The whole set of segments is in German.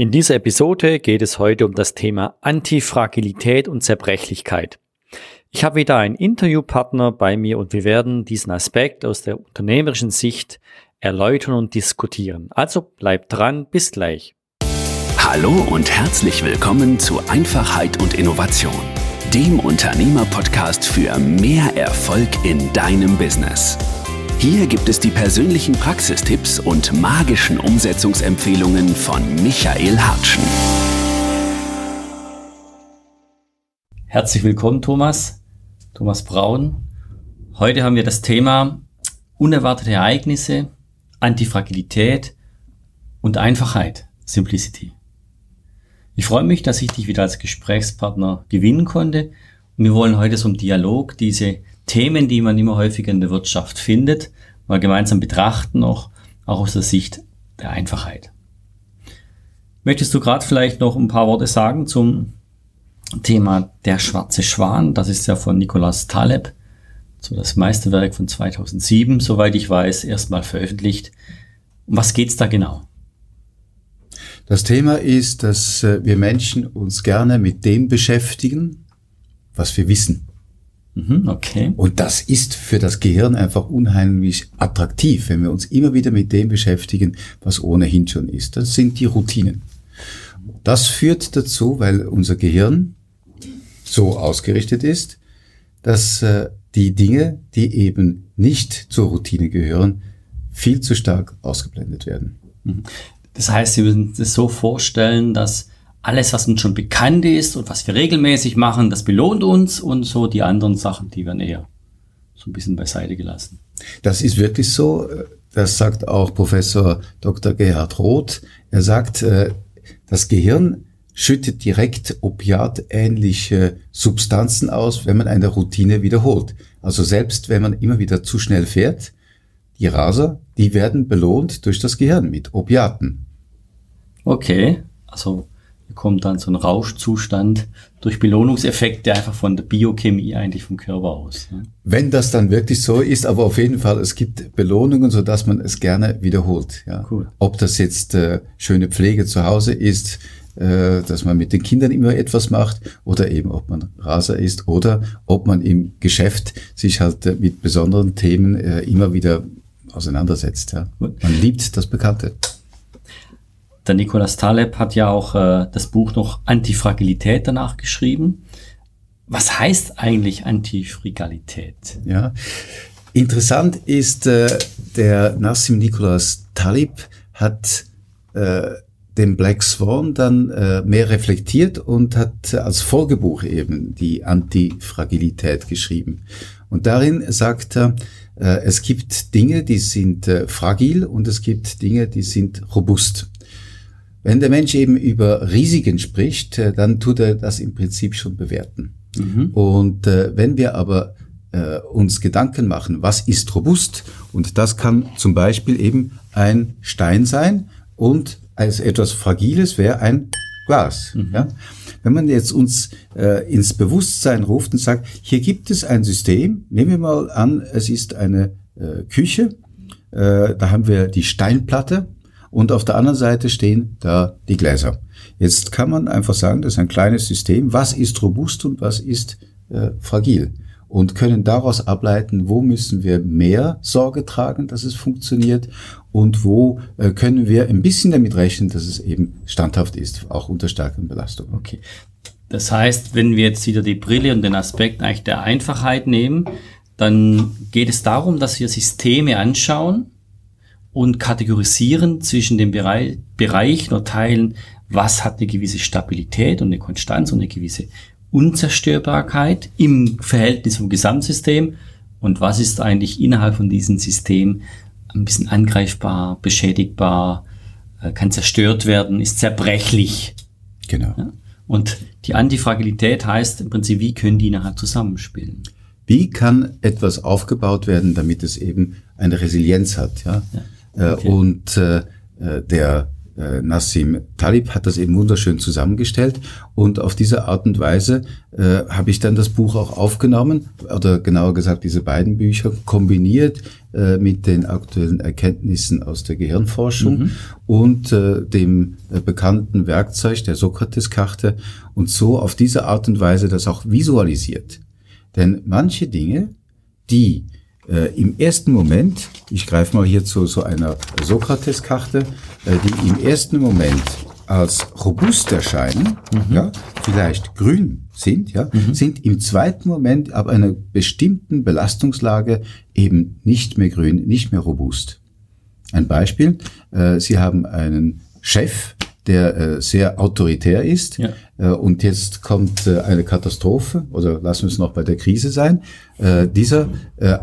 In dieser Episode geht es heute um das Thema Antifragilität und Zerbrechlichkeit. Ich habe wieder einen Interviewpartner bei mir und wir werden diesen Aspekt aus der unternehmerischen Sicht erläutern und diskutieren. Also bleibt dran, bis gleich. Hallo und herzlich willkommen zu Einfachheit und Innovation, dem Unternehmerpodcast für mehr Erfolg in deinem Business. Hier gibt es die persönlichen Praxistipps und magischen Umsetzungsempfehlungen von Michael Hartschen. Herzlich willkommen, Thomas. Thomas Braun. Heute haben wir das Thema unerwartete Ereignisse, Antifragilität und Einfachheit, Simplicity. Ich freue mich, dass ich dich wieder als Gesprächspartner gewinnen konnte. Wir wollen heute so im Dialog diese Themen, die man immer häufiger in der Wirtschaft findet, mal gemeinsam betrachten, auch, auch aus der Sicht der Einfachheit. Möchtest du gerade vielleicht noch ein paar Worte sagen zum Thema Der schwarze Schwan? Das ist ja von Nicolas Taleb, so das Meisterwerk von 2007, soweit ich weiß, erstmal veröffentlicht. Um was geht's da genau? Das Thema ist, dass äh, wir Menschen uns gerne mit dem beschäftigen, was wir wissen. Mhm, okay. Und das ist für das Gehirn einfach unheimlich attraktiv, wenn wir uns immer wieder mit dem beschäftigen, was ohnehin schon ist. Das sind die Routinen. Das führt dazu, weil unser Gehirn so ausgerichtet ist, dass äh, die Dinge, die eben nicht zur Routine gehören, viel zu stark ausgeblendet werden. Mhm. Das heißt, Sie müssen es so vorstellen, dass alles, was uns schon bekannt ist und was wir regelmäßig machen, das belohnt uns und so die anderen Sachen, die werden eher so ein bisschen beiseite gelassen. Das ist wirklich so. Das sagt auch Professor Dr. Gerhard Roth. Er sagt, äh, das Gehirn schüttet direkt opiatähnliche Substanzen aus, wenn man eine Routine wiederholt. Also selbst wenn man immer wieder zu schnell fährt, die Raser, die werden belohnt durch das Gehirn mit Opiaten. Okay, also kommt dann so ein Rauschzustand durch Belohnungseffekte einfach von der Biochemie eigentlich vom Körper aus. Ne? Wenn das dann wirklich so ist, aber auf jeden Fall, es gibt Belohnungen, so dass man es gerne wiederholt. Ja. Cool. Ob das jetzt äh, schöne Pflege zu Hause ist, äh, dass man mit den Kindern immer etwas macht oder eben ob man Raser ist oder ob man im Geschäft sich halt äh, mit besonderen Themen äh, immer wieder auseinandersetzt. Ja. Man liebt das Bekannte. Der Nicolas Taleb hat ja auch äh, das Buch noch Antifragilität danach geschrieben. Was heißt eigentlich Antifragilität? Ja, interessant ist, äh, der Nassim Nicolas Talib hat äh, den Black Swan dann äh, mehr reflektiert und hat als Folgebuch eben die Antifragilität geschrieben. Und darin sagt er, äh, es gibt Dinge, die sind äh, fragil und es gibt Dinge, die sind robust. Wenn der Mensch eben über Risiken spricht, äh, dann tut er das im Prinzip schon bewerten. Mhm. Und äh, wenn wir aber äh, uns Gedanken machen, was ist robust, und das kann zum Beispiel eben ein Stein sein und als etwas Fragiles wäre ein Glas. Mhm. Ja? Wenn man jetzt uns äh, ins Bewusstsein ruft und sagt, hier gibt es ein System, nehmen wir mal an, es ist eine äh, Küche, äh, da haben wir die Steinplatte, und auf der anderen Seite stehen da die Gläser. Jetzt kann man einfach sagen, das ist ein kleines System, was ist robust und was ist äh, fragil und können daraus ableiten, wo müssen wir mehr Sorge tragen, dass es funktioniert und wo äh, können wir ein bisschen damit rechnen, dass es eben standhaft ist, auch unter starken Belastungen. Okay. Das heißt, wenn wir jetzt wieder die Brille und den Aspekt eigentlich der Einfachheit nehmen, dann geht es darum, dass wir Systeme anschauen, und kategorisieren zwischen den Bereich, Bereichen oder Teilen, was hat eine gewisse Stabilität und eine Konstanz und eine gewisse Unzerstörbarkeit im Verhältnis vom Gesamtsystem und was ist eigentlich innerhalb von diesem System ein bisschen angreifbar, beschädigbar, äh, kann zerstört werden, ist zerbrechlich. Genau. Ja? Und die Antifragilität heißt im Prinzip, wie können die nachher zusammenspielen? Wie kann etwas aufgebaut werden, damit es eben eine Resilienz hat? Ja. ja. Äh, okay. Und äh, äh, der äh, Nassim Talib hat das eben wunderschön zusammengestellt und auf diese Art und Weise äh, habe ich dann das Buch auch aufgenommen oder genauer gesagt diese beiden Bücher kombiniert äh, mit den aktuellen Erkenntnissen aus der Gehirnforschung mhm. und äh, dem äh, bekannten Werkzeug der Sokrates-Karte und so auf diese Art und Weise das auch visualisiert. Denn manche Dinge, die äh, im ersten Moment, ich greife mal hier zu so einer Sokrates-Karte, äh, die im ersten Moment als robust erscheinen, mhm. ja, vielleicht grün sind, ja, mhm. sind im zweiten Moment ab einer bestimmten Belastungslage eben nicht mehr grün, nicht mehr robust. Ein Beispiel, äh, Sie haben einen Chef, der äh, sehr autoritär ist. Ja. Äh, und jetzt kommt äh, eine Katastrophe oder lassen wir es noch bei der Krise sein. Äh, dieser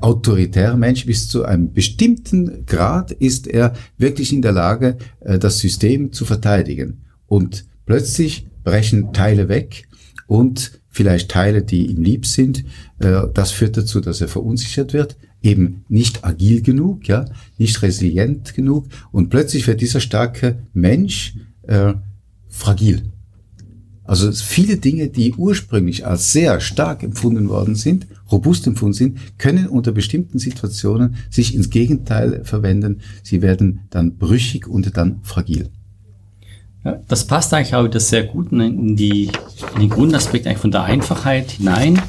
autoritäre Mensch bis zu einem bestimmten Grad ist er wirklich in der Lage, das System zu verteidigen. Und plötzlich brechen Teile weg und vielleicht Teile, die ihm lieb sind. Das führt dazu, dass er verunsichert wird eben nicht agil genug, ja, nicht resilient genug und plötzlich wird dieser starke Mensch äh, fragil. Also viele Dinge, die ursprünglich als sehr stark empfunden worden sind, robust empfunden sind, können unter bestimmten Situationen sich ins Gegenteil verwenden. Sie werden dann brüchig und dann fragil. Ja, das passt eigentlich auch wieder sehr gut in, die, in den Grundaspekt eigentlich von der Einfachheit hinein,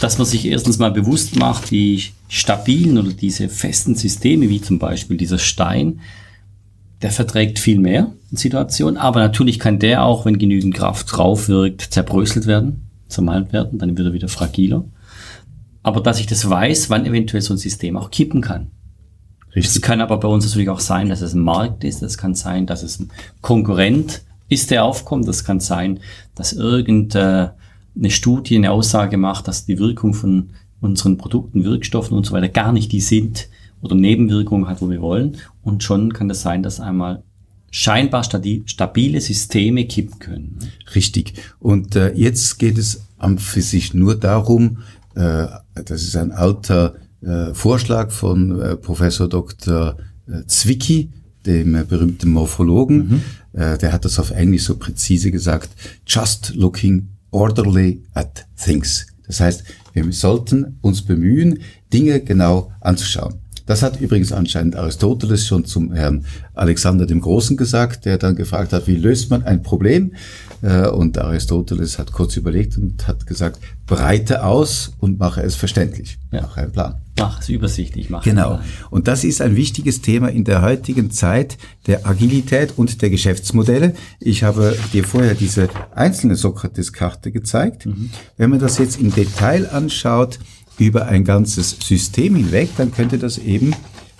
dass man sich erstens mal bewusst macht, die stabilen oder diese festen Systeme, wie zum Beispiel dieser Stein, der verträgt viel mehr in Situationen, aber natürlich kann der auch, wenn genügend Kraft drauf wirkt, zerbröselt werden, zermalt werden, dann wird er wieder fragiler. Aber dass ich das weiß, wann eventuell so ein System auch kippen kann. Richtig. Es kann aber bei uns natürlich auch sein, dass es ein Markt ist, es kann sein, dass es ein Konkurrent ist, der aufkommt, das kann sein, dass irgendeine Studie eine Aussage macht, dass die Wirkung von unseren Produkten, Wirkstoffen und so weiter gar nicht die sind, oder Nebenwirkungen hat, wo wir wollen. Und schon kann das sein, dass einmal scheinbar stabile Systeme kippen können. Richtig. Und äh, jetzt geht es am für sich nur darum, äh, das ist ein alter äh, Vorschlag von äh, Professor Dr. Äh, Zwicky, dem äh, berühmten Morphologen. Mhm. Äh, der hat das auf Englisch so präzise gesagt, just looking orderly at things. Das heißt, wir sollten uns bemühen, Dinge genau anzuschauen. Das hat übrigens anscheinend Aristoteles schon zum Herrn Alexander dem Großen gesagt, der dann gefragt hat, wie löst man ein Problem? Äh, und Aristoteles hat kurz überlegt und hat gesagt, breite aus und mache es verständlich. Ja. Mache einen Plan. Mach es übersichtlich. Mach genau. Und das ist ein wichtiges Thema in der heutigen Zeit der Agilität und der Geschäftsmodelle. Ich habe dir vorher diese einzelne Sokrates-Karte gezeigt. Mhm. Wenn man das jetzt im Detail anschaut, über ein ganzes System hinweg, dann könnte das eben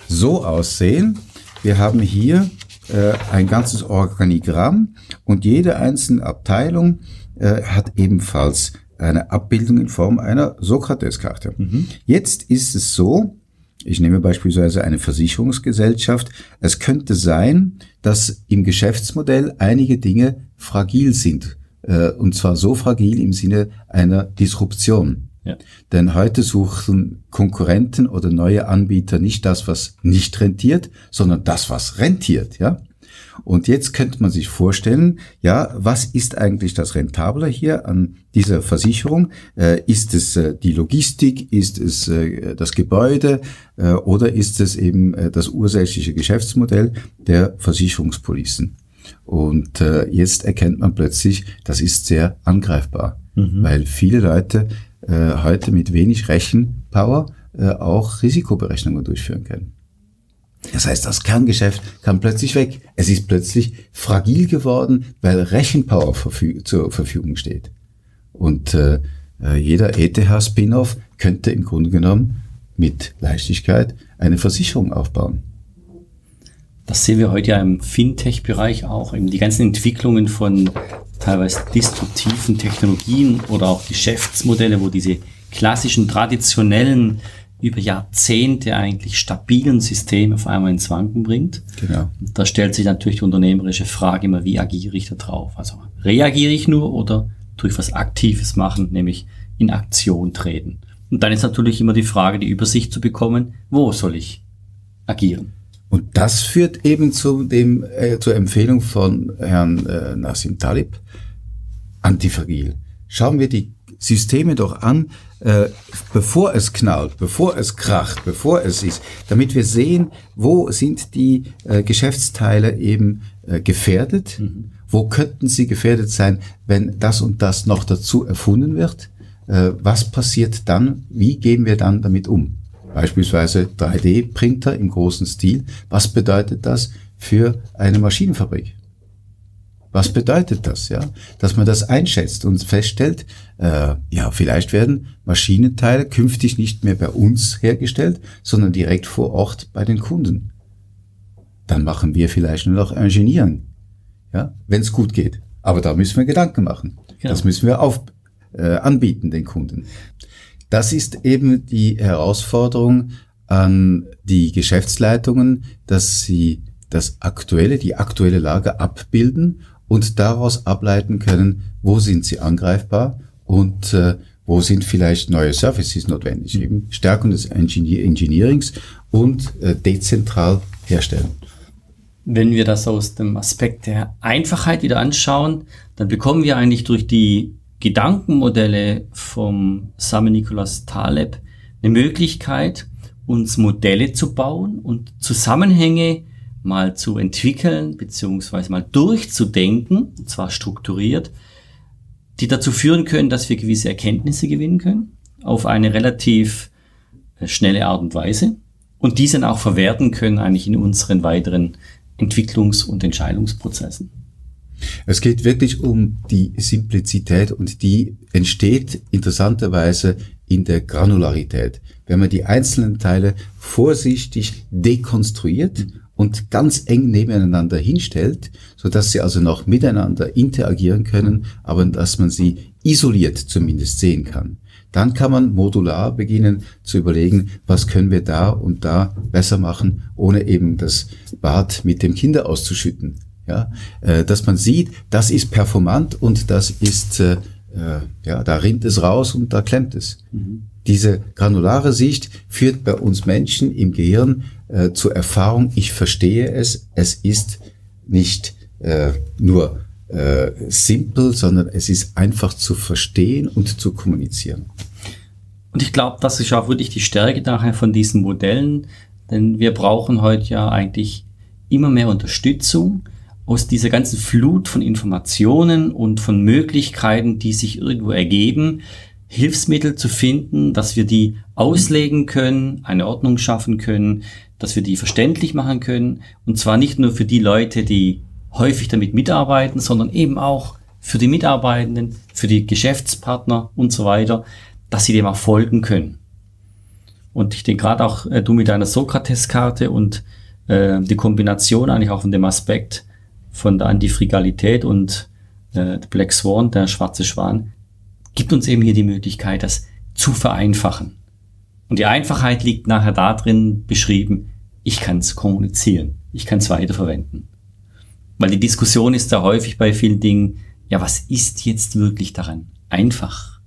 so aussehen. Wir haben hier äh, ein ganzes Organigramm und jede einzelne Abteilung äh, hat ebenfalls eine Abbildung in Form einer Sokrates-Karte. Mhm. Jetzt ist es so, ich nehme beispielsweise eine Versicherungsgesellschaft. Es könnte sein, dass im Geschäftsmodell einige Dinge fragil sind. Äh, und zwar so fragil im Sinne einer Disruption. Ja. Denn heute suchen Konkurrenten oder neue Anbieter nicht das, was nicht rentiert, sondern das, was rentiert, ja. Und jetzt könnte man sich vorstellen, ja, was ist eigentlich das Rentable hier an dieser Versicherung? Äh, ist es äh, die Logistik? Ist es äh, das Gebäude? Äh, oder ist es eben äh, das ursächliche Geschäftsmodell der Versicherungspolicen? Und äh, jetzt erkennt man plötzlich, das ist sehr angreifbar, mhm. weil viele Leute äh, heute mit wenig Rechenpower äh, auch Risikoberechnungen durchführen können. Das heißt, das Kerngeschäft kam plötzlich weg. Es ist plötzlich fragil geworden, weil Rechenpower verfü zur Verfügung steht. Und äh, äh jeder ETH-Spin-off könnte im Grunde genommen mit Leichtigkeit eine Versicherung aufbauen. Das sehen wir heute ja im Fintech-Bereich auch, eben die ganzen Entwicklungen von teilweise destruktiven Technologien oder auch Geschäftsmodelle, wo diese klassischen, traditionellen, über Jahrzehnte eigentlich stabilen Systeme auf einmal ins Wanken bringt. Genau. Da stellt sich natürlich die unternehmerische Frage immer, wie agiere ich da drauf? Also reagiere ich nur oder tue ich was Aktives machen, nämlich in Aktion treten? Und dann ist natürlich immer die Frage, die Übersicht zu bekommen, wo soll ich agieren? Und das führt eben zu dem, äh, zur Empfehlung von Herrn äh, Nassim Talib, antifragil. Schauen wir die Systeme doch an, äh, bevor es knallt, bevor es kracht, bevor es ist, damit wir sehen, wo sind die äh, Geschäftsteile eben äh, gefährdet, mhm. wo könnten sie gefährdet sein, wenn das und das noch dazu erfunden wird, äh, was passiert dann, wie gehen wir dann damit um? Beispielsweise 3D-Printer im großen Stil, was bedeutet das für eine Maschinenfabrik? Was bedeutet das, ja? Dass man das einschätzt und feststellt, äh, ja, vielleicht werden Maschinenteile künftig nicht mehr bei uns hergestellt, sondern direkt vor Ort bei den Kunden. Dann machen wir vielleicht nur noch Ingenieren, ja, wenn es gut geht. Aber da müssen wir Gedanken machen. Genau. Das müssen wir auf, äh, anbieten den Kunden. Das ist eben die Herausforderung an die Geschäftsleitungen, dass sie das aktuelle, die aktuelle Lage abbilden und daraus ableiten können, wo sind sie angreifbar und äh, wo sind vielleicht neue Services notwendig, mhm. eben Stärkung des Engineer Engineerings und äh, dezentral herstellen. Wenn wir das aus dem Aspekt der Einfachheit wieder anschauen, dann bekommen wir eigentlich durch die Gedankenmodelle vom Samuel Nicholas Taleb eine Möglichkeit, uns Modelle zu bauen und Zusammenhänge mal zu entwickeln, beziehungsweise mal durchzudenken, und zwar strukturiert, die dazu führen können, dass wir gewisse Erkenntnisse gewinnen können, auf eine relativ äh, schnelle Art und Weise und diese dann auch verwerten können eigentlich in unseren weiteren Entwicklungs- und Entscheidungsprozessen. Es geht wirklich um die Simplizität und die entsteht interessanterweise in der Granularität. Wenn man die einzelnen Teile vorsichtig dekonstruiert und ganz eng nebeneinander hinstellt, so dass sie also noch miteinander interagieren können, aber dass man sie isoliert zumindest sehen kann. Dann kann man modular beginnen zu überlegen, was können wir da und da besser machen, ohne eben das Bad mit dem Kinder auszuschütten. Ja, äh, dass man sieht, das ist performant und das ist, äh, äh ja, da rinnt es raus und da klemmt es. Mhm. Diese granulare Sicht führt bei uns Menschen im Gehirn äh, zur Erfahrung, ich verstehe es, es ist nicht äh, nur äh, simpel, sondern es ist einfach zu verstehen und zu kommunizieren. Und ich glaube, das ist auch wirklich die Stärke daher von diesen Modellen, denn wir brauchen heute ja eigentlich immer mehr Unterstützung aus dieser ganzen Flut von Informationen und von Möglichkeiten, die sich irgendwo ergeben, Hilfsmittel zu finden, dass wir die auslegen können, eine Ordnung schaffen können, dass wir die verständlich machen können. Und zwar nicht nur für die Leute, die häufig damit mitarbeiten, sondern eben auch für die Mitarbeitenden, für die Geschäftspartner und so weiter, dass sie dem auch folgen können. Und ich denke gerade auch äh, du mit deiner Sokrates-Karte und äh, die Kombination eigentlich auch von dem Aspekt von der Antifrigalität und äh, Black Swan, der schwarze Schwan, gibt uns eben hier die Möglichkeit, das zu vereinfachen. Und die Einfachheit liegt nachher darin beschrieben, ich kann es kommunizieren, ich kann es weiterverwenden. Weil die Diskussion ist da häufig bei vielen Dingen, ja, was ist jetzt wirklich daran einfach?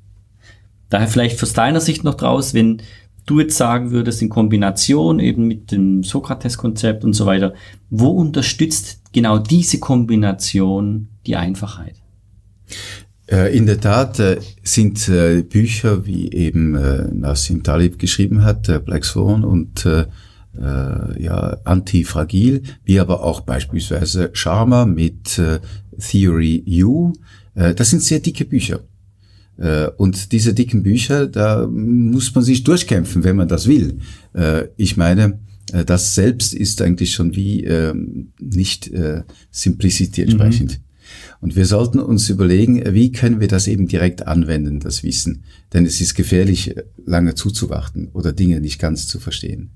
Daher vielleicht aus deiner Sicht noch draus, wenn du jetzt sagen würdest, in Kombination eben mit dem Sokrates-Konzept und so weiter, wo unterstützt genau diese Kombination die Einfachheit? Äh, in der Tat äh, sind äh, Bücher, wie eben Nassim Talib geschrieben hat, Black Swan und ja, Antifragil, wie aber auch beispielsweise Sharma mit Theory U. Das sind sehr dicke Bücher. Und diese dicken Bücher, da muss man sich durchkämpfen, wenn man das will. Ich meine, das selbst ist eigentlich schon wie ähm, nicht Simplicity entsprechend. Mhm. Und wir sollten uns überlegen, wie können wir das eben direkt anwenden, das Wissen. Denn es ist gefährlich, lange zuzuwarten oder Dinge nicht ganz zu verstehen.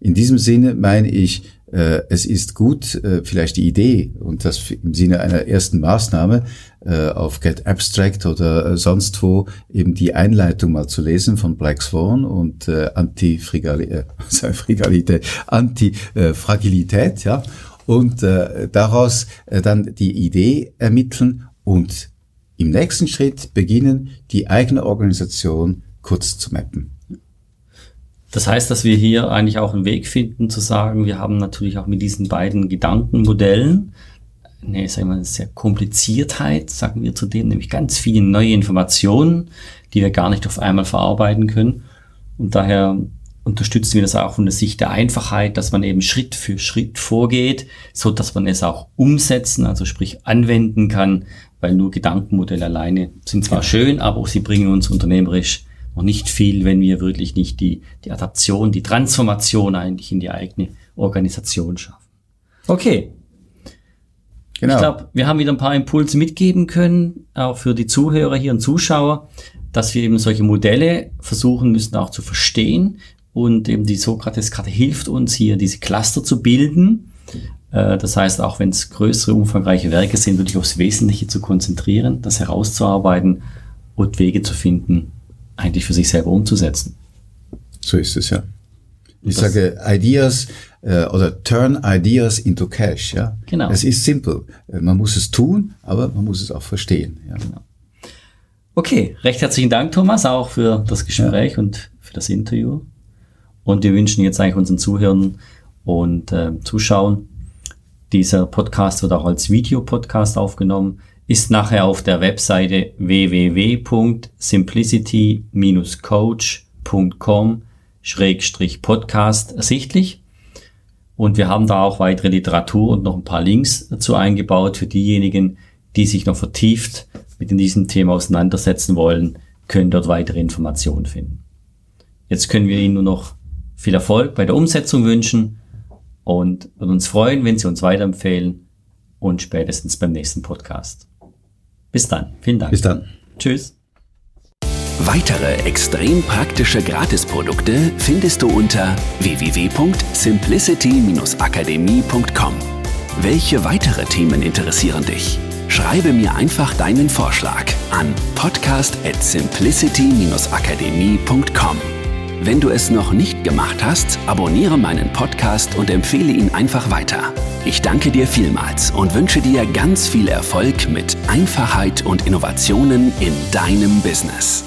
In diesem Sinne meine ich, äh, es ist gut, äh, vielleicht die Idee und das im Sinne einer ersten Maßnahme äh, auf Get Abstract oder äh, sonst wo eben die Einleitung mal zu lesen von Black Swan und äh, Anti-Frigalität, äh, Anti-Fragilität, ja und äh, daraus äh, dann die Idee ermitteln und im nächsten Schritt beginnen, die eigene Organisation kurz zu mappen. Das heißt, dass wir hier eigentlich auch einen Weg finden zu sagen, wir haben natürlich auch mit diesen beiden Gedankenmodellen eine, sagen wir, sehr Kompliziertheit, sagen wir zudem, nämlich ganz viele neue Informationen, die wir gar nicht auf einmal verarbeiten können. Und daher unterstützen wir das auch von der Sicht der Einfachheit, dass man eben Schritt für Schritt vorgeht, so dass man es auch umsetzen, also sprich anwenden kann, weil nur Gedankenmodelle alleine sind zwar schön, aber auch sie bringen uns unternehmerisch noch nicht viel, wenn wir wirklich nicht die, die Adaption, die Transformation eigentlich in die eigene Organisation schaffen. Okay, Genau. Ich glaube, wir haben wieder ein paar Impulse mitgeben können, auch für die Zuhörer hier und Zuschauer, dass wir eben solche Modelle versuchen müssen auch zu verstehen. Und eben die Sokrates-Karte hilft uns hier, diese Cluster zu bilden. Äh, das heißt, auch wenn es größere, umfangreiche Werke sind, wirklich aufs Wesentliche zu konzentrieren, das herauszuarbeiten und Wege zu finden, eigentlich für sich selber umzusetzen. So ist es, ja. Ich sage, Ideas äh, oder turn ideas into cash. Ja? Genau. Es ist simpel. Äh, man muss es tun, aber man muss es auch verstehen. Ja? Genau. Okay, recht herzlichen Dank, Thomas, auch für das Gespräch ja. und für das Interview. Und wir wünschen jetzt eigentlich unseren Zuhörern und äh, Zuschauern, dieser Podcast wird auch als Videopodcast aufgenommen, ist nachher auf der Webseite www.simplicity-coach.com-podcast ersichtlich. Und wir haben da auch weitere Literatur und noch ein paar Links dazu eingebaut für diejenigen, die sich noch vertieft mit diesem Thema auseinandersetzen wollen, können dort weitere Informationen finden. Jetzt können wir Ihnen nur noch viel Erfolg bei der Umsetzung wünschen und uns freuen, wenn Sie uns weiterempfehlen und spätestens beim nächsten Podcast. Bis dann. Vielen Dank. Bis dann. Tschüss. Weitere extrem praktische Gratisprodukte findest du unter www.simplicity-akademie.com. Welche weitere Themen interessieren dich? Schreibe mir einfach deinen Vorschlag an podcast at simplicity-akademie.com. Wenn du es noch nicht gemacht hast, abonniere meinen Podcast und empfehle ihn einfach weiter. Ich danke dir vielmals und wünsche dir ganz viel Erfolg mit Einfachheit und Innovationen in deinem Business.